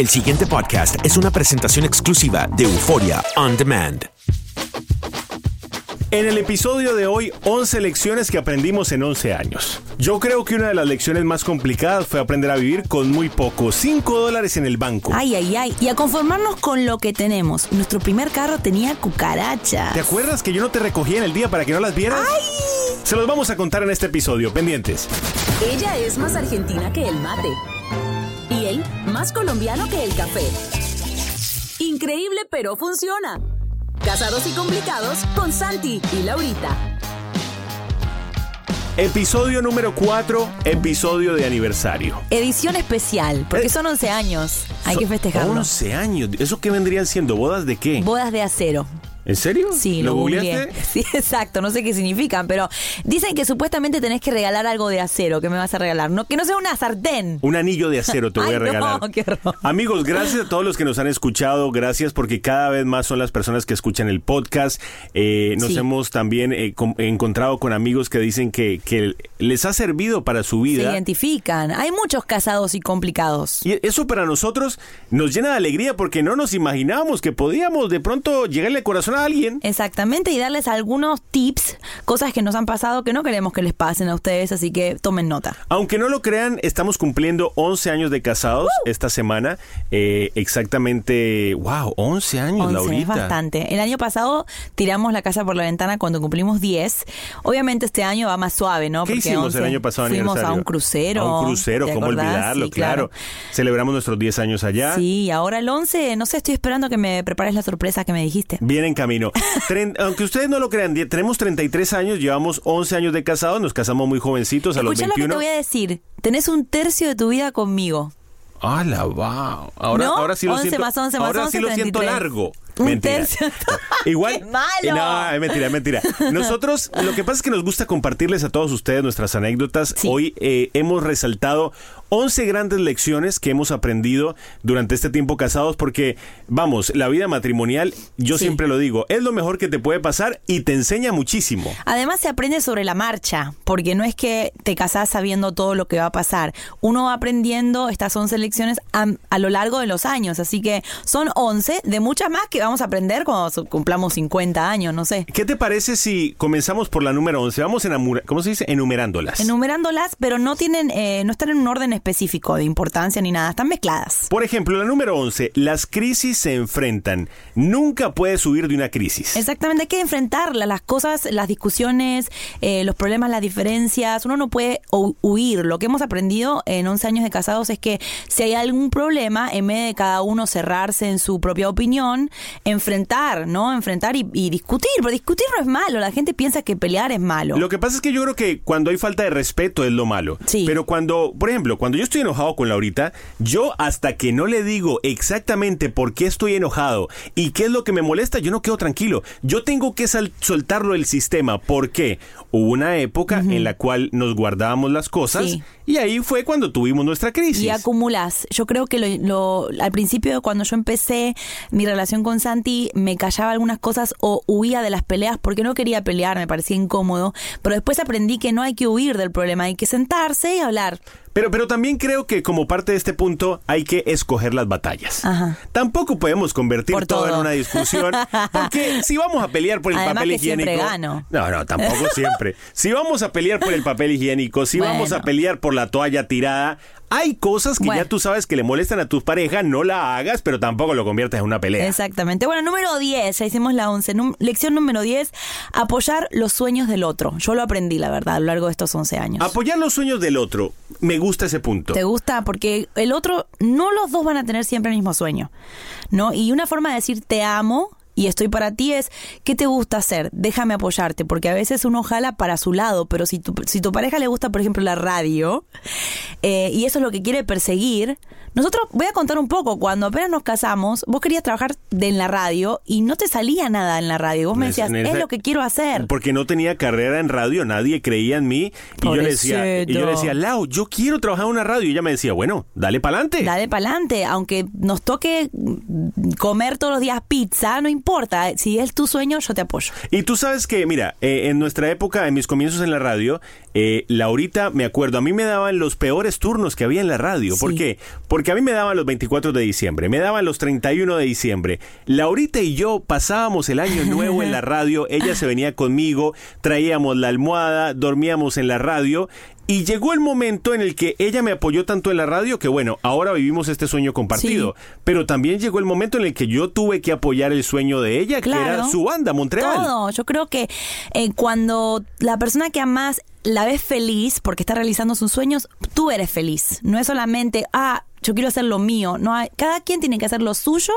El siguiente podcast es una presentación exclusiva de Euforia On Demand. En el episodio de hoy, 11 lecciones que aprendimos en 11 años. Yo creo que una de las lecciones más complicadas fue aprender a vivir con muy poco, 5 dólares en el banco. Ay, ay, ay. Y a conformarnos con lo que tenemos. Nuestro primer carro tenía cucarachas. ¿Te acuerdas que yo no te recogía en el día para que no las vieras? ¡Ay! Se los vamos a contar en este episodio, pendientes. Ella es más argentina que el mate. Más colombiano que el café. Increíble, pero funciona. Casados y complicados con Santi y Laurita. Episodio número 4, episodio de aniversario. Edición especial, porque Eh, son 11 años. Hay que festejarlo. 11 años. ¿Eso qué vendrían siendo? ¿Bodas de qué? Bodas de acero. ¿En serio? Sí, ¿Lo lo, googleaste? Sí, exacto, no sé qué significan, pero dicen que supuestamente tenés que regalar algo de acero. ¿Qué me vas a regalar? No, que no sea una sartén. Un anillo de acero te voy Ay, a no, regalar. qué horror. Amigos, gracias a todos los que nos han escuchado. Gracias porque cada vez más son las personas que escuchan el podcast. Eh, nos Sí. hemos también eh, com- encontrado con amigos que dicen que, que les ha servido para su Se vida. identifican. Hay muchos casados y complicados. Y eso para nosotros nos llena de alegría porque no nos imaginábamos que podíamos de pronto llegarle al corazón a alguien. Exactamente, y darles algunos tips, cosas que nos han pasado que no queremos que les pasen a ustedes, así que tomen nota. Aunque no lo crean, estamos cumpliendo 11 años de casados esta semana. Eh, exactamente, wow, 11 años, 11 Laurita. es bastante. El año pasado tiramos la casa por la ventana cuando cumplimos 10. Obviamente este año va más suave, ¿no? ¿Qué Porque hicimos el 11 año pasado Fuimos a un crucero. A un crucero, ¿te ¿cómo olvidarlo? Sí, claro. Celebramos nuestros 10 años allá. Sí, ahora el 11, no sé, estoy esperando que me prepares la sorpresa que me dijiste. Viene en camino. Tren- aunque ustedes no lo crean, tenemos 33 años, llevamos 11 años de casados, nos casamos muy jovencitos a los Escucha lo que 21. te voy a decir. Tenés un tercio de tu vida conmigo. ¡Hala, wow! Ahora, ¿No? ahora sí lo 11 siento. más 11 más ahora 11, sí lo siento 33. largo. Mentira. Igual. ¡Qué malo! No, es mentira, es mentira. Nosotros, lo que pasa es que nos gusta compartirles a todos ustedes nuestras anécdotas. Sí. Hoy eh, hemos resaltado 11 grandes lecciones que hemos aprendido durante este tiempo casados porque, vamos, la vida matrimonial, yo Sí. siempre lo digo, es lo mejor que te puede pasar y te enseña muchísimo. Además se aprende sobre la marcha, porque no es que te casás sabiendo todo lo que va a pasar. Uno va aprendiendo estas 11 lecciones a, a lo largo de los años, así que son 11 de muchas más que vamos a aprender cuando cumplamos 50 años, no sé. ¿Qué te parece si comenzamos por la número 11? Vamos enamura- ¿cómo se dice? Enumerándolas. Enumerándolas, pero no tienen, eh, no están en un orden específico de importancia ni nada, están mezcladas. Por ejemplo, la número 11, las crisis se enfrentan. Nunca puedes huir de una crisis. Exactamente, hay que enfrentarlas, las cosas, las discusiones, eh, los problemas, las diferencias. Uno no puede hu- huir. Lo que hemos aprendido en 11 años de casados es que si hay algún problema, en vez de cada uno cerrarse en su propia opinión, enfrentar, ¿no? Enfrentar y, y discutir. Pero discutir no es malo. La gente piensa que pelear es malo. Lo que pasa es que yo creo que cuando hay falta de respeto es lo malo. Sí. Pero cuando, por ejemplo, cuando cuando yo estoy enojado con Laurita, yo hasta que no le digo exactamente por qué estoy enojado y qué es lo que me molesta, yo no quedo tranquilo. Yo tengo que soltarlo del sistema. ¿Por qué? Hubo una época en la cual nos guardábamos las cosas Sí. y ahí fue cuando tuvimos nuestra crisis. Y acumulas. Yo creo que lo, lo- al principio, cuando yo empecé mi relación con Santi, me callaba algunas cosas o huía de las peleas porque no quería pelear, me parecía incómodo. Pero después aprendí que no hay que huir del problema, hay que sentarse y hablar. Pero, pero también creo que como parte de este punto hay que escoger las batallas. Ajá. Tampoco podemos convertir todo. en una discusión. Porque si vamos a pelear por el Además papel que siempre higiénico. gano. No, no, tampoco siempre. Si vamos a pelear por el papel higiénico, si vamos a pelear por la toalla tirada, hay cosas que Bueno. ya tú sabes que le molestan a tu pareja, no la hagas, pero tampoco lo conviertas en una pelea. Exactamente. Bueno, número 10, ya hicimos la 11. Num- lección número 10, apoyar los sueños del otro. Yo lo aprendí, la verdad, a lo largo de estos 11 años. Apoyar los sueños del otro. Me gusta ese punto. ¿Te gusta? Porque el otro, no los dos van a tener siempre el mismo sueño, ¿no? Y una forma de decir te amo y estoy para ti es, ¿qué te gusta hacer? Déjame apoyarte, porque a veces uno jala para su lado, pero si tu, si tu pareja le gusta, por ejemplo, la radio, eh, y eso es lo que quiere perseguir, nosotros, voy a contar un poco, cuando apenas nos casamos, vos querías trabajar de, en la radio y no te salía nada en la radio, vos me ese- decías, es lo que quiero hacer. Porque no tenía carrera en radio, nadie creía en mí. Y yo, le decía, y yo le decía, Lau, yo quiero trabajar en una radio. Y ella me decía, bueno, dale para adelante. Dale para adelante, aunque nos toque comer todos los días pizza, no importa. Si es tu sueño, yo te apoyo. Y tú sabes que, mira, eh, en nuestra época, en mis comienzos en la radio, eh, Laurita, me acuerdo, a mí me daban los peores turnos que había en la radio. ¿Por qué? Porque a mí me daban los 24 de diciembre, me daban los 31 de diciembre. Laurita y yo pasábamos el año nuevo en la radio, ella se venía conmigo, traíamos la almohada, dormíamos en la radio. Y llegó el momento en el que ella me apoyó tanto en la radio que bueno, ahora vivimos este sueño compartido. Pero también llegó el momento en el que yo tuve que apoyar el sueño de ella, que era su banda, Montreal. Todo. Yo creo que eh, cuando la persona que amas la ves feliz porque está realizando sus sueños, tú eres feliz. No es solamente, ah, yo quiero hacer lo mío. No hay- cada quien tiene que hacer lo suyo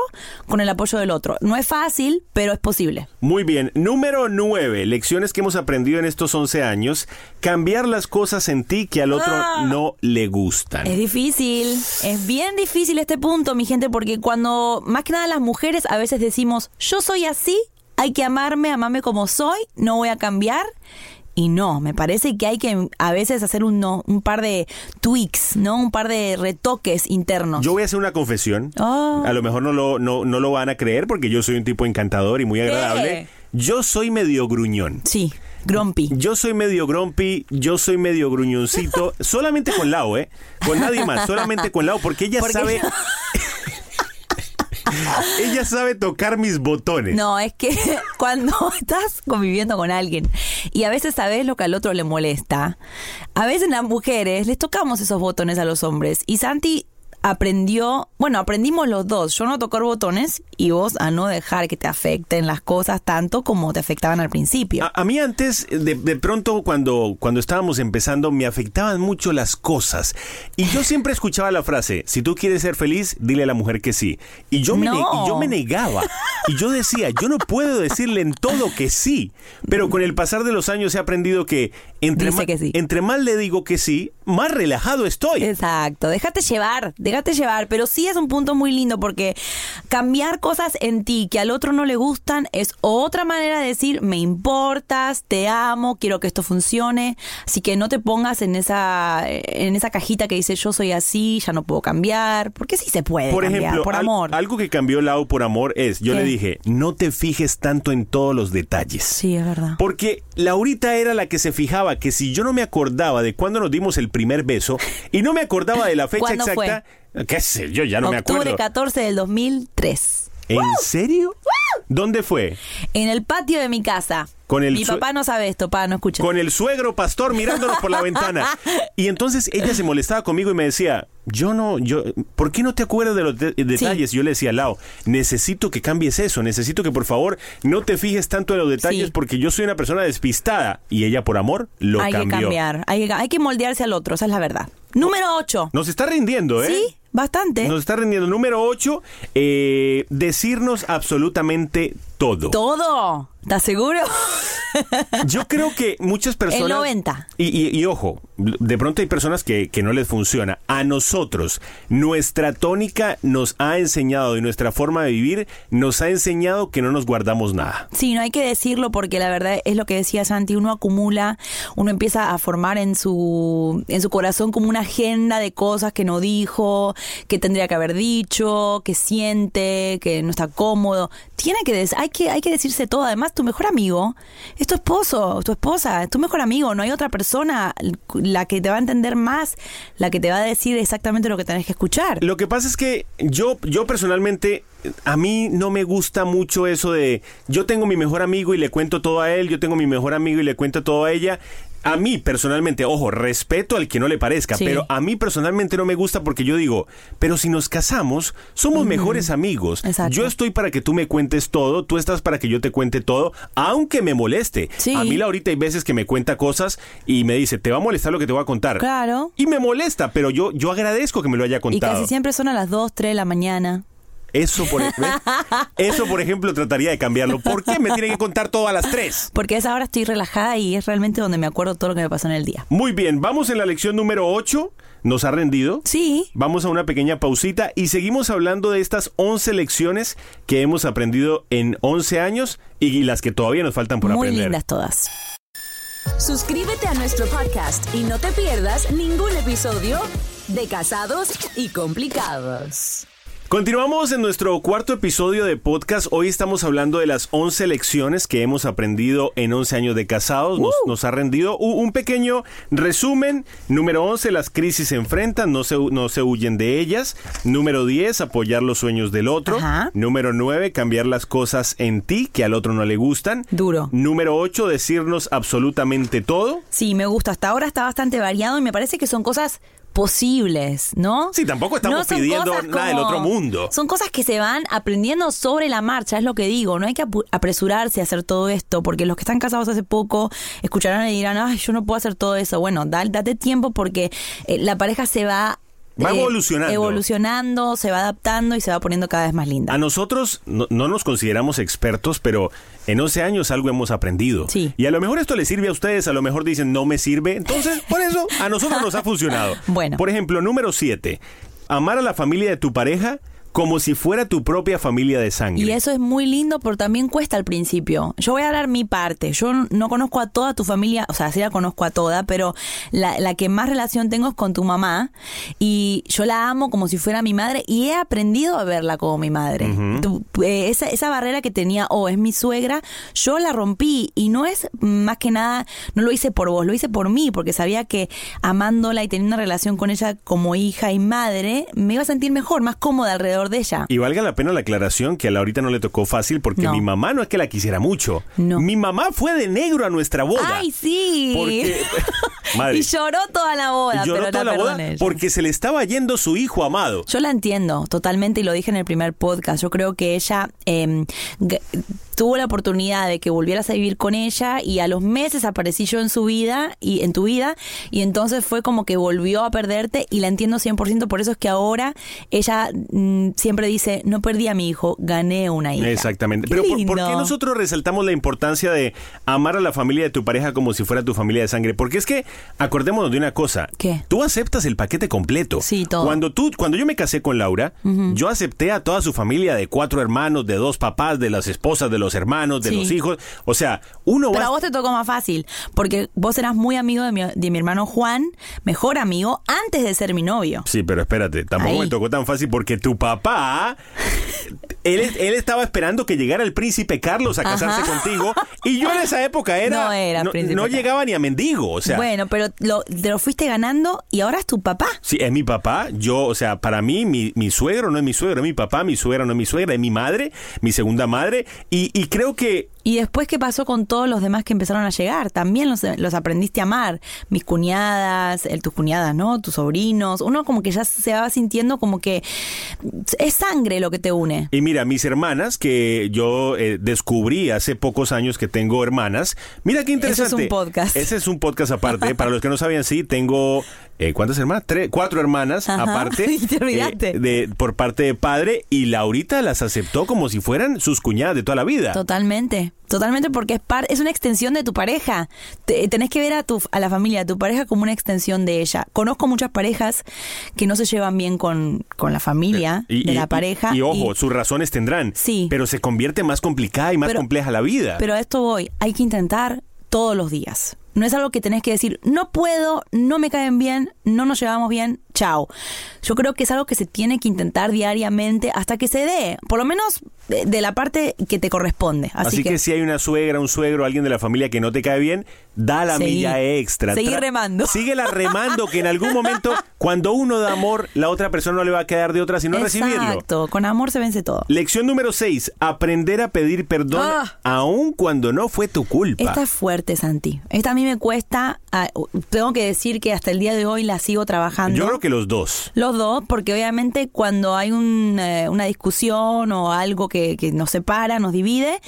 con el apoyo del otro. No es fácil, pero es posible. Muy bien. Número 9. Lecciones que hemos aprendido en estos 11 años. Cambiar las cosas en ti que al otro Ah. no le gustan. Es difícil, es bien difícil este punto, mi gente, porque cuando más que nada las mujeres a veces decimos, yo soy así, hay que amarme, amarme como soy, no voy a cambiar. Y no, me parece que hay que a veces hacer un, no- un par de tweaks, ¿no? Un par de retoques internos. Yo voy a hacer una confesión. Oh. A lo mejor no lo, no, no lo van a creer porque yo soy un tipo encantador y muy agradable. Yo soy medio gruñón. Sí, grumpy. Yo soy medio grumpy, yo soy medio gruñoncito, solamente con Lau, ¿eh? Con nadie más, solamente con Lau, porque ella sabe... ella sabe tocar mis botones. No, es que cuando estás conviviendo con alguien y a veces sabes lo que al otro le molesta, a veces las mujeres les tocamos esos botones a los hombres. Y Santi aprendió, bueno, aprendimos los dos, yo no tocar botones y vos a no dejar que te afecten las cosas tanto como te afectaban al principio. A, a mí antes, de, de pronto cuando, cuando estábamos empezando, me afectaban mucho las cosas. Y yo siempre escuchaba la frase, si tú quieres ser feliz, dile a la mujer que sí. Y yo me, ne- y yo me negaba. Y yo decía, yo no puedo decirle en todo que sí. Pero con el pasar de los años he aprendido que entre, Dice que sí. entre más le digo que sí, más relajado estoy. Exacto, déjate llevar, déjate llevar, pero sí es un punto muy lindo porque cambiar cosas en ti que al otro no le gustan es otra manera de decir me importas, te amo, quiero que esto funcione, así que no te pongas en esa en esa cajita que dice yo soy así, ya no puedo cambiar, porque sí se puede Por cambiar, ejemplo, por al- amor. algo que cambió Lau por amor es, yo ¿Qué? le dije, no te fijes tanto en todos los detalles. Sí, es verdad. Porque Laurita era la que se fijaba que si yo no me acordaba de cuándo nos dimos el primer beso y no me acordaba de la fecha ¿Cuándo exacta, qué sé yo, ya no me Octubre acuerdo. 14 del 2003. ¿En serio? ¿Dónde fue? En el patio de mi casa. Con el mi papá no sabe esto, papá, no escucha. Con el suegro pastor mirándonos por la ventana. Y entonces ella se molestaba conmigo y me decía, yo no, yo, ¿por qué no te acuerdas de los de- detalles? Y yo le decía, Lau, necesito que cambies eso, necesito que por favor no te fijes tanto en los detalles Sí. porque yo soy una persona despistada. Y ella por amor lo hay cambió. que cambiar, hay, que- hay que moldearse al otro, esa es la verdad. Número 8. Nos está rindiendo, ¿eh? Sí, bastante. Nos está rindiendo. Número 8, decirnos absolutamente todo. ¿Todo? ¿Estás seguro? Yo creo que muchas personas... El 90. Y, y- y ojo, de pronto hay personas que, que no les funciona. A nosotros, nuestra tónica nos ha enseñado y nuestra forma de vivir nos ha enseñado que no nos guardamos nada. Sí, no hay que decirlo porque la verdad es lo que decía Santi, uno acumula, uno empieza a formar en su, en su corazón como una agenda de cosas que no dijo, que tendría que haber dicho, que siente, que no está cómodo. Tiene que, hay que, hay que decirse todo. Además, tu mejor amigo es tu esposo, tu esposa, es tu mejor amigo. No hay otra persona la que te va a entender más, la que te va a decir exactamente lo que tenés que escuchar. Lo que pasa es que yo, yo personalmente, a mí no me gusta mucho eso de yo tengo mi mejor amigo y le cuento todo a él, yo tengo mi mejor amigo y le cuento todo a ella. A mí personalmente, ojo, respeto al que no le parezca, Sí. pero a mí personalmente no me gusta porque yo digo, pero si nos casamos, somos mejores amigos. Exacto. Yo estoy para que tú me cuentes todo, tú estás para que yo te cuente todo, aunque me moleste. Sí. A mí Laurita hay veces que me cuenta cosas y me dice, te va a molestar lo que te voy a contar. Claro. Y me molesta, pero yo, yo agradezco que me lo haya Y contado. casi siempre son a las 2, 3 de la mañana. Eso por, ¿ves? Eso, por ejemplo, trataría de cambiarlo. ¿Por qué me tiene que contar todo a las 3? Porque a esa hora estoy relajada y es realmente donde me acuerdo todo lo que me pasó en el día. Muy bien, vamos en la lección número 8. Nos ha rendido. Sí. Vamos a una pequeña pausita y seguimos hablando de estas 11 lecciones que hemos aprendido en 11 años y las que todavía nos faltan por Muy aprender. lindas todas. Suscríbete a nuestro podcast y no te pierdas ningún episodio de Casados y Complicados. Continuamos en nuestro cuarto episodio de podcast. Hoy estamos hablando de las 11 lecciones que hemos aprendido en 11 años de casados. Nos, nos ha rendido un pequeño resumen. Número 11, las crisis se enfrentan, no se, no se huyen de ellas. Número 10, apoyar los sueños del otro. Ajá. Número 9, cambiar las cosas en ti que al otro no le gustan. Duro. Número 8, decirnos absolutamente todo. Sí, me gusta. Hasta ahora está bastante variado y me parece que son cosas posibles, ¿no? Sí, tampoco estamos pidiendo nada del otro mundo. Son cosas que se van aprendiendo sobre la marcha, es lo que digo. No hay que apresurarse a hacer todo esto, porque los que están casados hace poco escucharán y dirán, ay, yo no puedo hacer todo eso. Bueno, da- date tiempo porque eh, la pareja se va... Va eh, evolucionando. Evolucionando, se va adaptando y se va poniendo cada vez más linda. A nosotros no, no nos consideramos expertos, pero en 11 años algo hemos aprendido. Sí. Y a lo mejor esto les sirve a ustedes, a lo mejor dicen no me sirve. Entonces, por eso a nosotros nos ha funcionado. Bueno. Por ejemplo, número 7. Amar a la familia de tu pareja como si fuera tu propia familia de sangre. Y eso es muy lindo, pero también cuesta al principio. Yo voy a dar mi parte. Yo no conozco a toda tu familia, o sea, sí la conozco a toda, pero la, la que más relación tengo es con tu mamá. Y yo la amo como si fuera mi madre y he aprendido a verla como mi madre. Tu- eh, esa, esa barrera que tenía, oh, es mi suegra, yo la rompí. Y no es más que nada, no lo hice por vos, lo hice por mí, porque sabía que amándola y teniendo una relación con ella como hija y madre, me iba a sentir mejor, más cómoda alrededor de ella. Y valga la pena la aclaración que a Laurita no le tocó fácil porque No. mi mamá no es que la quisiera mucho. No. Mi mamá fue de negro a nuestra boda. ¡Ay, sí! Porque- Madre. Y lloró toda la boda, lloró pero toda la la boda porque se le estaba yendo su hijo amado. Yo la entiendo totalmente y lo dije en el primer podcast. Yo creo que ella eh, g- tuvo la oportunidad de que volvieras a vivir con ella y a los meses aparecí yo en su vida y en tu vida y entonces fue como que volvió a perderte y la entiendo 100%. Por eso es que ahora ella mm, siempre dice, no perdí a mi hijo, gané una hija. Exactamente. Qué Pero ¿por, por qué nosotros resaltamos la importancia de amar a la familia de tu pareja como si fuera tu familia de sangre? Porque es que acordémonos de una cosa. ¿Qué? Tú aceptas el paquete completo. Sí, todo. Cuando tú, cuando yo me casé con Laura, yo acepté a toda su familia de cuatro hermanos, de dos papás, de las esposas, de los hermanos, de Sí. los hijos. O sea, uno Pero va a vos te tocó más fácil, porque vos eras muy amigo de mi, de mi hermano Juan, mejor amigo, antes de ser mi novio. Sí, pero espérate, tampoco Ahí. me tocó tan fácil porque tu papá, él, él estaba esperando que llegara el príncipe Carlos a casarse Ajá. contigo y yo en esa época era... No era no, príncipe no llegaba ni a mendigo, o sea... bueno, pero lo, te lo fuiste ganando y ahora es tu papá. Sí, es mi papá. Yo, o sea, para mí, mi, mi suegro no es mi suegro, es mi papá, mi suegra no es mi suegra, es mi madre, mi segunda madre. Y, y creo que Y después, ¿qué pasó con todos los demás que empezaron a llegar? También los, los aprendiste a amar. Mis cuñadas, el, tus cuñadas, ¿no? Tus sobrinos. Uno como que ya se va sintiendo como que es sangre lo que te une. Y mira, mis hermanas, que yo eh, descubrí hace pocos años que tengo hermanas, mira qué interesante. Eso es un podcast. Ese es un podcast aparte. Para los que no sabían, sí, tengo eh, ¿cuántas hermanas? Tres, cuatro hermanas Ajá. aparte. Y te olvidaste. eh, de, por parte de padre y Laurita las aceptó como si fueran sus cuñadas de toda la vida. Totalmente, totalmente porque es par es una extensión de tu pareja. Te- tenés que ver a tu a la familia, a tu pareja como una extensión de ella. Conozco muchas parejas que no se llevan bien con, con la familia Y- de y- la pareja. Y, ojo, sus razones tendrán. Sí. Pero se convierte más complicada y más Pero- compleja la vida. Pero a esto voy, hay que intentar todos los días. No es algo que tenés que decir, no puedo, no me caen bien, no nos llevamos bien, chao. Yo creo que es algo que se tiene que intentar diariamente hasta que se dé, por lo menos de, de la parte que te corresponde. Así, Así, que, si hay una suegra, un suegro, alguien de la familia que no te cae bien, da la Seguí. milla extra. Seguí remando. Síguela remando, que en algún momento, cuando uno da amor, la otra persona no le va a quedar de otra sino recibirlo. Exacto, con amor se vence todo. Lección número 6. Aprender a pedir perdón Ah. aun cuando no fue tu culpa. Esta es fuerte, Santi. Esta a mí me cuesta, ah, tengo que decir que hasta el día de hoy la sigo trabajando. Yo creo los dos. Los dos, porque obviamente cuando hay un, eh, una discusión o algo que, que nos separa, nos divide,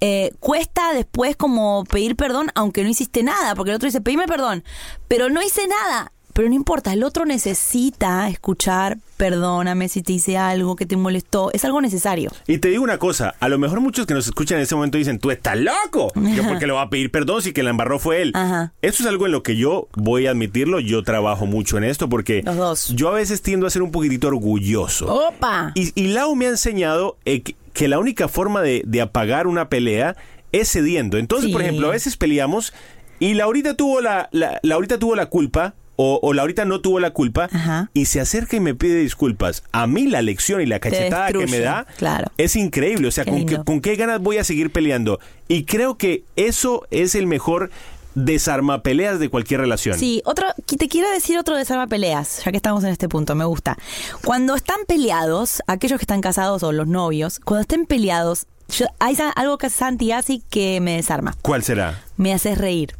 eh, cuesta después como pedir perdón, aunque no hiciste nada, porque el otro dice, pedime perdón, pero no hice nada. Pero no importa, el otro necesita escuchar, perdóname si te hice algo que te molestó, es algo necesario. Y te digo una cosa, a lo mejor muchos que nos escuchan en ese momento dicen, tú estás loco. Yo porque le voy a pedir perdón si que la embarró fue él. Ajá. Eso es algo en lo que yo voy a admitirlo, yo trabajo mucho en esto porque Los dos. yo a veces tiendo a ser un poquitito orgulloso. ¡Opa! Y, y Lau me ha enseñado eh, que, la única forma de, de apagar una pelea es cediendo. Entonces, por ejemplo, a veces peleamos y Laurita tuvo la, la, Laurita tuvo la culpa. O, o Laurita no tuvo la culpa Ajá. y se acerca y me pide disculpas. A mí la lección y la cachetada que me da claro. es increíble. O sea, Qué con, qué, con qué ganas voy a seguir peleando. Y creo que eso es el mejor desarma peleas de cualquier relación. Sí, otro, te quiero decir otro desarma peleas, ya que estamos en este punto, me gusta. Cuando están peleados, aquellos que están casados o los novios, cuando estén peleados, yo- hay algo que Santi hace que me desarma. ¿Cuál será? Me haces reír.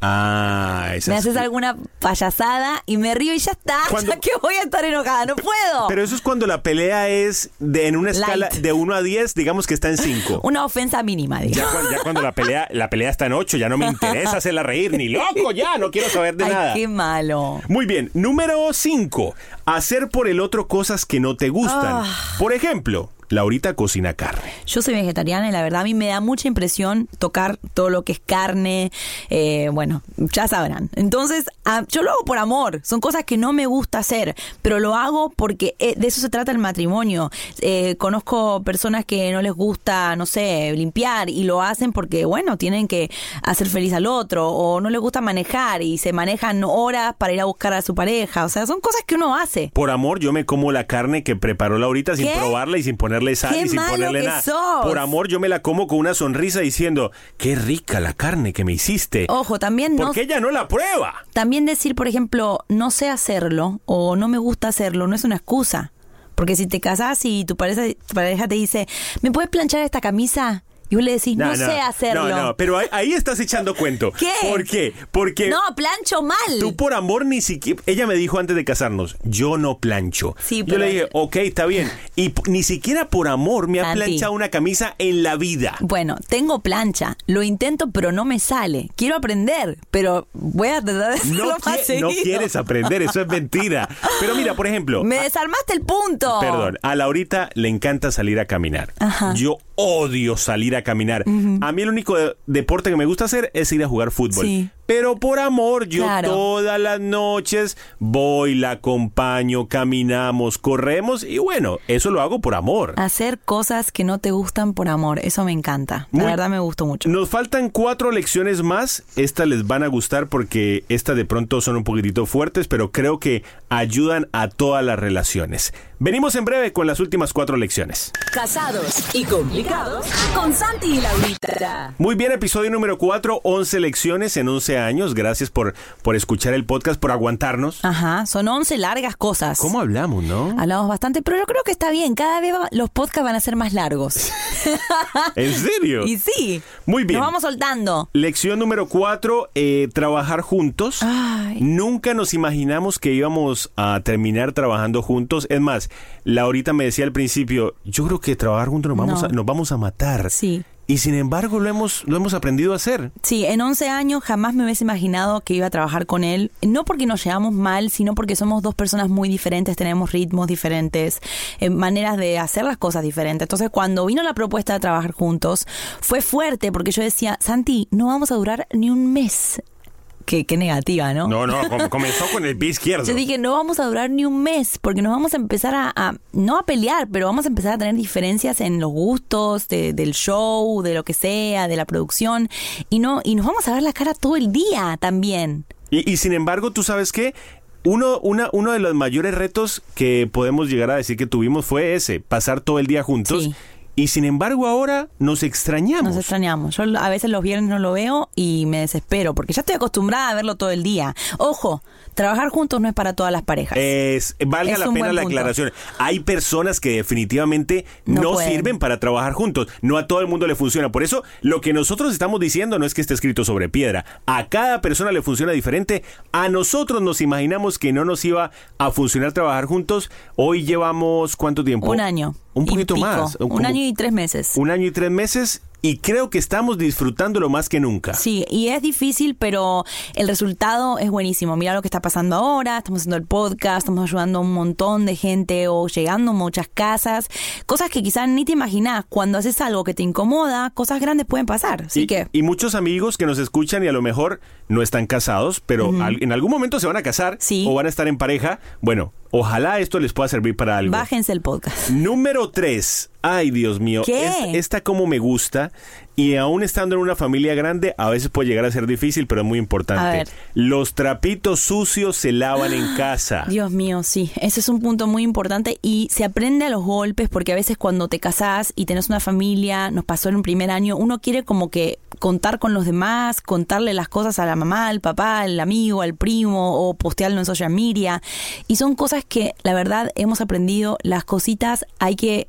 Ah, esa Me es- haces alguna payasada y me río y ya está. Cuando- Ya que voy a estar enojada, no puedo. Pero eso es cuando la pelea es de, en una Light. escala de 1 a 10, digamos que está en 5. Una ofensa mínima, Ya, digamos. cuando, ya cuando la pelea la pelea está en 8, ya no me interesa hacerla reír, ni loco, ya, no quiero saber de Ay, nada. qué malo. Muy bien, número 5. Hacer por el otro cosas que no te gustan. Ah. Por ejemplo, Laurita cocina carne. Yo soy vegetariana y la verdad a mí me da mucha impresión tocar todo lo que es carne. eh, bueno, ya sabrán. Entonces, yo lo hago por amor. Son cosas que no me gusta hacer, pero lo hago porque eh, de eso se trata el matrimonio. Eh, conozco personas que no les gusta, no sé, limpiar y lo hacen porque, bueno, tienen que hacer feliz al otro o no les gusta manejar y se manejan horas para ir a buscar a su pareja. O sea, son cosas que uno hace. Por amor, yo me como la carne que preparó Laurita sin probarla y sin ponerle sal ¡Qué y sin ponerle nada. sos! Por amor, yo me la como con una sonrisa diciendo, qué rica la carne que me hiciste. Ojo, también no Porque ella no la prueba. También decir, por ejemplo, no sé hacerlo o no me gusta hacerlo no es una excusa. Porque si te casas y tu pareja, tu pareja te dice, ¿me puedes planchar esta camisa? Y vos le decís, no, sé hacerlo. No, no, pero ahí, ahí estás echando cuento. ¿Qué? ¿Por qué? Porque No, plancho mal. tú por amor ni siquiera... Ella me dijo antes de casarnos, yo no plancho. Sí, yo pero- le dije, ok, está bien. Y ni siquiera por amor me ha planchado una camisa en la vida. Bueno, tengo plancha, lo intento, pero no me sale. Quiero aprender, pero voy a tratar de hacerlo No, más no quieres aprender, eso es mentira. Pero mira, por ejemplo... Me a- desarmaste el punto. Perdón, a Laurita le encanta salir a caminar. Ajá. Yo odio salir a caminar. A mí el único de- deporte que me gusta hacer es ir a jugar fútbol. Sí. Pero por amor, yo Claro. todas las noches voy, la acompaño, caminamos, corremos y bueno, eso lo hago por amor. Hacer cosas que no te gustan por amor, eso me encanta. La Muy- verdad me gustó mucho. Nos faltan cuatro lecciones más. Estas les van a gustar porque estas de pronto son un poquitito fuertes, pero creo que ayudan a todas las relaciones. Venimos en breve con las últimas cuatro lecciones. Casados y complicados con Santi y Laurita. Muy bien, episodio número 4, 11 lecciones en 11 años. Gracias por, por escuchar el podcast, por aguantarnos. Ajá, son 11 largas cosas. ¿Cómo hablamos, no? Hablamos bastante, pero yo creo que está bien. Cada vez va- los podcasts van a ser más largos. ¿En serio? y sí. Muy bien. Nos vamos soltando. Lección número cuatro, eh, trabajar juntos. Ay. Nunca nos imaginamos que íbamos a terminar trabajando juntos. Es más, Laurita me decía al principio, yo creo que trabajar juntos nos vamos, No. a, nos vamos a matar. Sí. Y sin embargo lo hemos, lo hemos aprendido a hacer. Sí, en 11 años jamás me hubiese imaginado que iba a trabajar con él. No porque nos llevamos mal, sino porque somos dos personas muy diferentes, tenemos ritmos diferentes, eh, maneras de hacer las cosas diferentes. Entonces, cuando vino la propuesta de trabajar juntos, fue fuerte porque yo decía, Santi, no vamos a durar ni un mes. Qué, qué negativa, ¿no? No, no, com- comenzó con el pie izquierdo. Yo dije, no vamos a durar ni un mes, porque nos vamos a empezar a, a- no a pelear, pero vamos a empezar a tener diferencias en los gustos de- del show, de lo que sea, de la producción, y no, y nos vamos a ver la cara todo el día también. Y, y sin embargo, tú sabes que uno, una, uno de los mayores retos que podemos llegar a decir que tuvimos fue ese, pasar todo el día juntos. Sí. Y sin embargo ahora nos extrañamos. Nos extrañamos. Yo a veces los viernes no lo veo y me desespero, porque ya estoy acostumbrada a verlo todo el día. Ojo, trabajar juntos no es para todas las parejas. Es, valga Es la pena la aclaración. Hay personas que definitivamente no, No sirven para trabajar juntos. No a todo el mundo le funciona. Por eso, lo que nosotros estamos diciendo no es que esté escrito sobre piedra. A cada persona le funciona diferente. A nosotros nos imaginamos que no nos iba a funcionar trabajar juntos. Hoy llevamos, ¿cuánto tiempo? un año. Un poquito pico. más. Un año y tres meses. Un año y tres meses. Y creo que estamos disfrutándolo más que nunca. Sí, y es difícil, pero el resultado es buenísimo. Mira lo que está pasando ahora, estamos haciendo el podcast, estamos ayudando a un montón de gente o llegando a muchas casas, cosas que quizás ni te imaginas. Cuando haces algo que te incomoda, cosas grandes pueden pasar. Así y, que y muchos amigos que nos escuchan y a lo mejor no están casados, pero al- en algún momento se van a casar Sí. o van a estar en pareja. Bueno, ojalá esto les pueda servir para algo. bájense el podcast. Número 3. Ay, Dios mío. ¿Qué? Esta, esta como me gusta. Y aún estando en una familia grande, a veces puede llegar a ser difícil, pero es muy importante. Los trapitos sucios se lavan en casa. Dios mío, sí, ese es un punto muy importante y se aprende a los golpes porque a veces cuando te casás y tenés una familia, nos pasó en un primer año, uno quiere como que contar con los demás, contarle las cosas a la mamá, al papá, al amigo, al primo o postearlo en social media y son cosas que la verdad hemos aprendido, las cositas hay que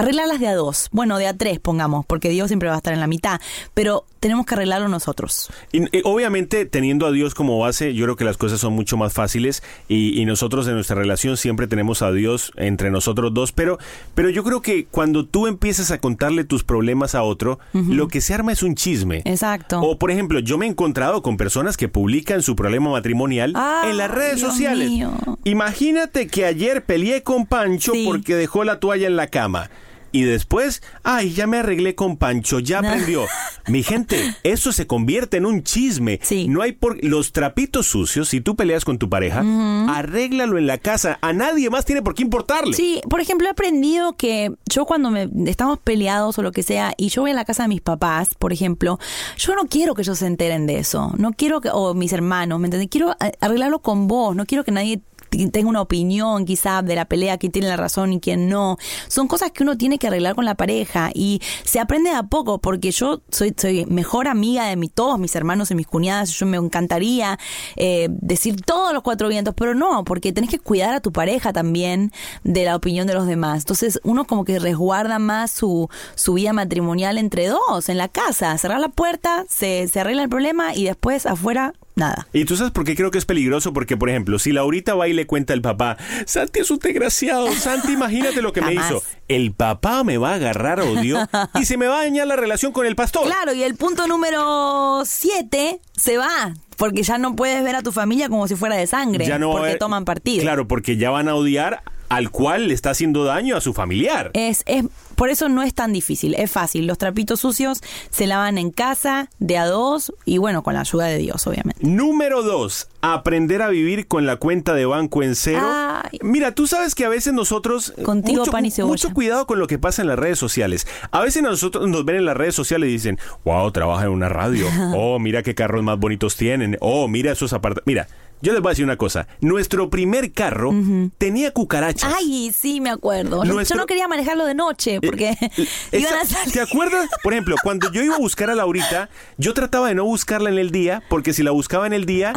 arreglarlas de a dos, bueno, de a tres pongamos, porque Dios siempre va a estar en la mitad, pero tenemos que arreglarlo nosotros. Y, y obviamente, teniendo a Dios como base, yo creo que las cosas son mucho más fáciles y, y nosotros en nuestra relación siempre tenemos a Dios entre nosotros dos, pero, pero yo creo que cuando tú empiezas a contarle tus problemas a otro, lo que se arma es un chisme. Exacto. O, por ejemplo, yo me he encontrado con personas que publican su problema matrimonial Ah, en las redes Dios sociales. mío. Imagínate que ayer peleé con Pancho Sí. porque dejó la toalla en la cama. Y después, ay, ya me arreglé con Pancho, ya aprendió. Mi gente, eso se convierte en un chisme. Sí. No hay por los trapitos sucios, si tú peleas con tu pareja, arréglalo en la casa. A nadie más tiene por qué importarle. Sí, por ejemplo, he aprendido que yo cuando me estamos peleados o lo que sea y yo voy a la casa de mis papás, por ejemplo, yo no quiero que ellos se enteren de eso. No quiero que o mis hermanos, ¿me entiendes? Quiero arreglarlo con vos, no quiero que nadie tenga una opinión quizá de la pelea, quién tiene la razón y quién no. Son cosas que uno tiene que arreglar con la pareja y se aprende de a poco porque yo soy, soy mejor amiga de mi, todos mis hermanos y mis cuñadas, yo me encantaría eh, decir todos los cuatro vientos, pero no, porque tenés que cuidar a tu pareja también de la opinión de los demás. Entonces uno como que resguarda más su, su vida matrimonial entre dos, en la casa, cerrar la puerta, se, se arregla el problema y después afuera nada. Y tú sabes por qué creo que es peligroso, porque por ejemplo, si Laurita va y le cuenta al papá, Santi es un desgraciado, Santi imagínate lo que me hizo. El papá me va a agarrar odio y se me va a dañar la relación con el pastor. Claro, y el punto número siete se va, porque ya no puedes ver a tu familia como si fuera de sangre, Ya no porque haber- toman partido. Claro, porque ya van a odiar al cual le está haciendo daño a su familiar. Es, es, por eso no es tan difícil, es fácil. Los trapitos sucios se lavan en casa, de a dos, y bueno, con la ayuda de Dios, obviamente. Número dos, aprender a vivir con la cuenta de banco en cero. Ay. Mira, tú sabes que a veces nosotros... Contigo, mucho, pan y cebolla. Mucho cuidado con lo que pasa en las redes sociales. A veces nosotros nos ven en las redes sociales y dicen, wow, trabaja en una radio. Oh, mira qué carros más bonitos tienen. Oh, mira esos apartamentos. Mira, yo les voy a decir una cosa. Nuestro primer carro tenía cucarachas. Ay, sí, me acuerdo. Yo- Nuestro- Yo no quería manejarlo de noche porque iban a salir. ¿Te acuerdas? Por ejemplo, cuando yo iba a buscar a Laurita, yo trataba de no buscarla en el día, porque si la buscaba en el día,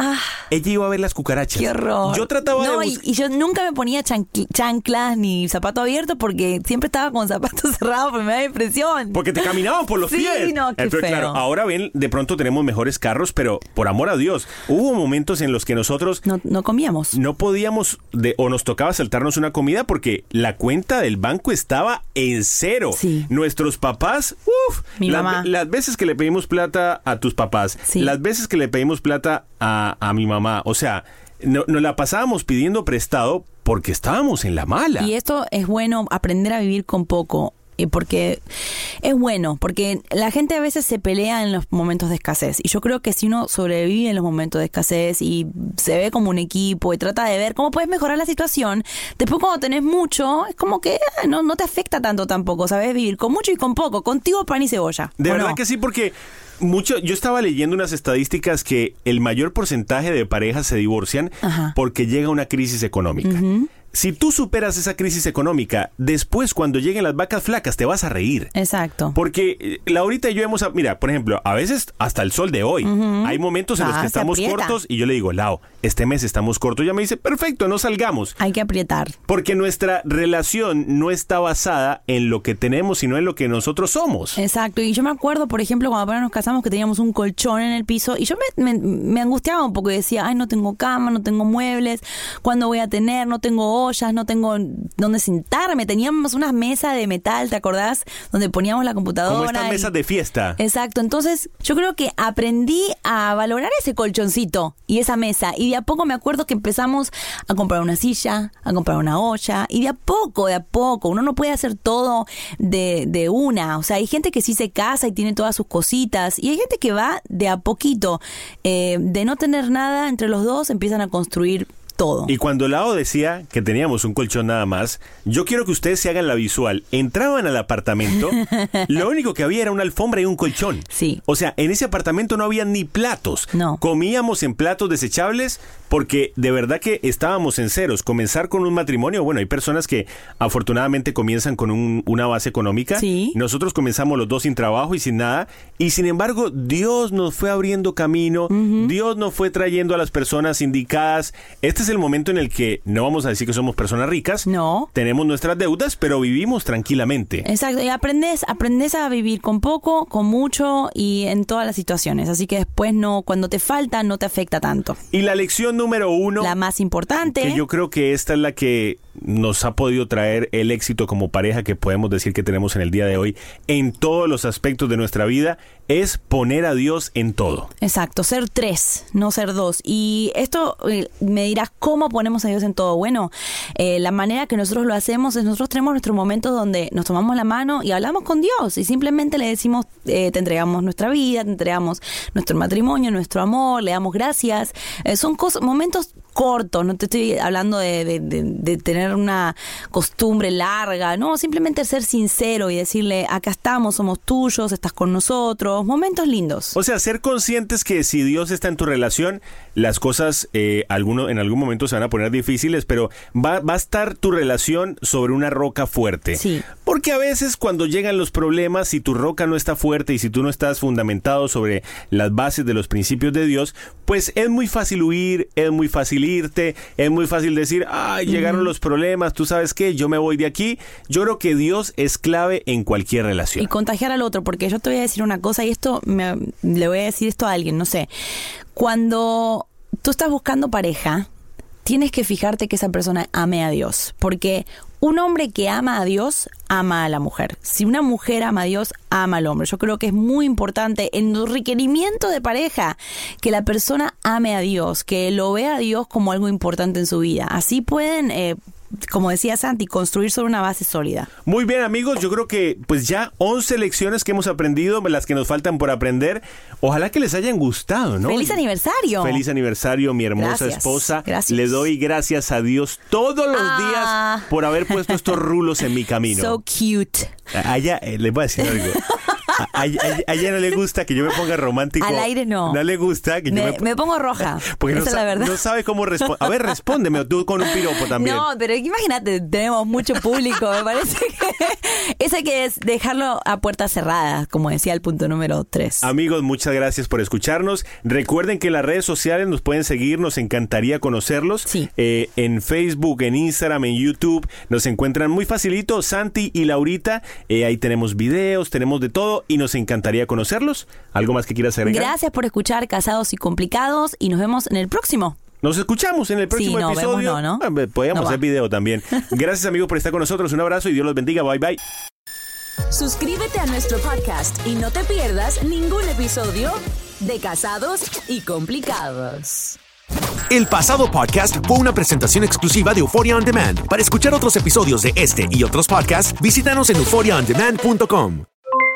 ella iba a ver las cucarachas. Ah. Qué horror. Yo trataba no, de y, y yo nunca me ponía chanclas ni zapato abierto porque siempre estaba con zapatos cerrados porque me da impresión. Porque te caminaban por los Sí, pies. no, qué Entonces, feo. claro, ahora ven, de pronto tenemos mejores carros, pero por amor a Dios, hubo momentos en los que nosotros No, no comíamos. no podíamos de, o nos tocaba saltarnos una comida porque la cuenta del banco estaba en cero. Sí. Nuestros papás, uff, las, veces que le pedimos plata a tus papás, Sí. las veces que le pedimos plata a, a mi mamá, o sea, no- nos la pasábamos pidiendo prestado porque estábamos en la mala. Y esto es bueno aprender a vivir con poco. Eh, Porque es bueno, porque la gente a veces se pelea en los momentos de escasez. Y yo creo que si uno sobrevive en los momentos de escasez y se ve como un equipo y trata de ver cómo puedes mejorar la situación, después cuando tenés mucho, es como que ah, no, no te afecta tanto tampoco, ¿sabes? Vivir con mucho y con poco, contigo pan y cebolla. De ¿o verdad no? que sí, porque mucho, yo estaba leyendo unas estadísticas que el mayor porcentaje de parejas se divorcian Ajá. porque llega una crisis económica. Si tú superas esa crisis económica, después cuando lleguen las vacas flacas te vas a reír. Exacto. Porque eh, Laurita y yo hemos, mira, por ejemplo, a veces hasta el sol de hoy, hay momentos en los Ah, que estamos aprieta. cortos y yo le digo, Lau, este mes estamos cortos. Ya me dice, perfecto, no salgamos. Hay que aprietar. Porque nuestra relación no está basada en lo que tenemos, sino en lo que nosotros somos. Exacto, y yo me acuerdo, por ejemplo, cuando apenas nos casamos que teníamos un colchón en el piso y yo me, me- me angustiaba un poco y decía, ay, no tengo cama, no tengo muebles, ¿cuándo voy a tener? No tengo ollas, no tengo dónde sentarme. Teníamos una mesa de metal, ¿te acordás? Donde poníamos la computadora. Como estas mesas de fiesta. Exacto, entonces yo creo que aprendí a valorar ese colchoncito y esa mesa y de a poco me acuerdo que empezamos a comprar una silla, a comprar una olla y de a poco, de a poco, uno no puede hacer todo de, de una, o sea, hay gente que sí se casa y tiene todas sus cositas y hay gente que va de a poquito, Eh, de no tener nada entre los dos empiezan a construir todo. Y cuando Lao decía que teníamos un colchón nada más, yo quiero que ustedes se hagan la visual. Entraban al apartamento, lo único que había era una alfombra y un colchón. Sí. O sea, en ese apartamento no había ni platos. No. Comíamos en platos desechables porque de verdad que estábamos en ceros. Comenzar con un matrimonio, bueno, hay personas que afortunadamente comienzan con un- una base económica. Sí. Nosotros comenzamos los dos sin trabajo y sin nada. Y sin embargo, Dios nos fue abriendo camino. Dios nos fue trayendo a las personas indicadas. Este es el momento en el que no vamos a decir que somos personas ricas. No. Tenemos nuestras deudas, pero vivimos tranquilamente. Exacto, y aprendes, aprendes a vivir con poco, con mucho y en todas las situaciones. Así que después no, cuando te falta, no te afecta tanto. Y la lección número uno. La más importante. Que yo creo que esta es la que nos ha podido traer el éxito como pareja que podemos decir que tenemos en el día de hoy en todos los aspectos de nuestra vida es poner a Dios en todo. Exacto, ser tres, no ser dos. Y esto eh, me dirás, ¿cómo ponemos a Dios en todo? Bueno, eh, la manera que nosotros lo hacemos es nosotros tenemos nuestros momentos donde nos tomamos la mano y hablamos con Dios y simplemente le decimos, eh, te entregamos nuestra vida, te entregamos nuestro matrimonio, nuestro amor, le damos gracias. Eh, son cosas, momentos cortos, no te estoy hablando de, de- de- de tener una costumbre larga, no, simplemente ser sincero y decirle, acá estamos, somos tuyos, estás con nosotros, momentos lindos. O sea, ser conscientes que si Dios está en tu relación, las cosas eh, alguno, en algún momento se van a poner difíciles, pero va, va a estar tu relación sobre una roca fuerte. Sí. Porque a veces cuando llegan los problemas, si tu roca no está fuerte y si tú no estás fundamentado sobre las bases de los principios de Dios, pues es muy fácil huir, es muy fácil irte, es muy fácil decir, ay, llegaron los problemas, tú sabes qué, yo me voy de aquí. Yo creo que Dios es clave en cualquier relación. y contagiar al otro, porque yo te voy a decir una cosa y esto me- le voy a decir esto a alguien, no sé. Cuando tú estás buscando pareja, tienes que fijarte que esa persona ame a Dios, porque un hombre que ama a Dios ama a la mujer. Si una mujer ama a Dios, ama al hombre. Yo creo que es muy importante en el requerimiento de pareja que la persona ame a Dios, que lo vea a Dios como algo importante en su vida. Así pueden, eh, como decía Santi, construir sobre una base sólida. Muy bien amigos, yo creo que pues ya 11 lecciones que hemos aprendido, las que nos faltan por aprender. Ojalá que les hayan gustado, ¿no? ¡Feliz aniversario! Feliz aniversario, mi hermosa Gracias, esposa. gracias. Le doy gracias a Dios todos los Ah. días por haber puesto estos rulos en mi camino. So cute. Allá, eh, les voy a decir algo. A, a- a- a ella no le gusta que yo me ponga romántico. Al aire no. No le gusta que yo Me, me, me pongo roja. Porque no, es la sa- verdad. no sabe cómo responder. A ver, respóndeme tú con un piropo también. No, pero imagínate, tenemos mucho público, me parece que hay que es dejarlo a puertas cerradas, como decía el punto número 3. Amigos, muchas gracias por escucharnos. Recuerden que las redes sociales nos pueden seguir, nos encantaría conocerlos. Sí. Eh, en Facebook, en Instagram, en YouTube, nos encuentran muy facilito, Santi y Laurita. Eh, ahí tenemos videos, tenemos de todo y nos encantaría conocerlos. ¿Algo más que quieras agregar? Gracias por escuchar Casados y Complicados y nos vemos en el próximo. Nos escuchamos en el próximo Sí, no, episodio. vemos no, ¿no? Ah, Podríamos No hacer va. video también. Gracias amigos por estar con nosotros. Un abrazo y Dios los bendiga. Bye bye. Suscríbete a nuestro podcast y no te pierdas ningún episodio de Casados y Complicados. El pasado podcast fue una presentación exclusiva de Euphoria On Demand. Para escuchar otros episodios de este y otros podcasts, visítanos en euphoriaondemand.com.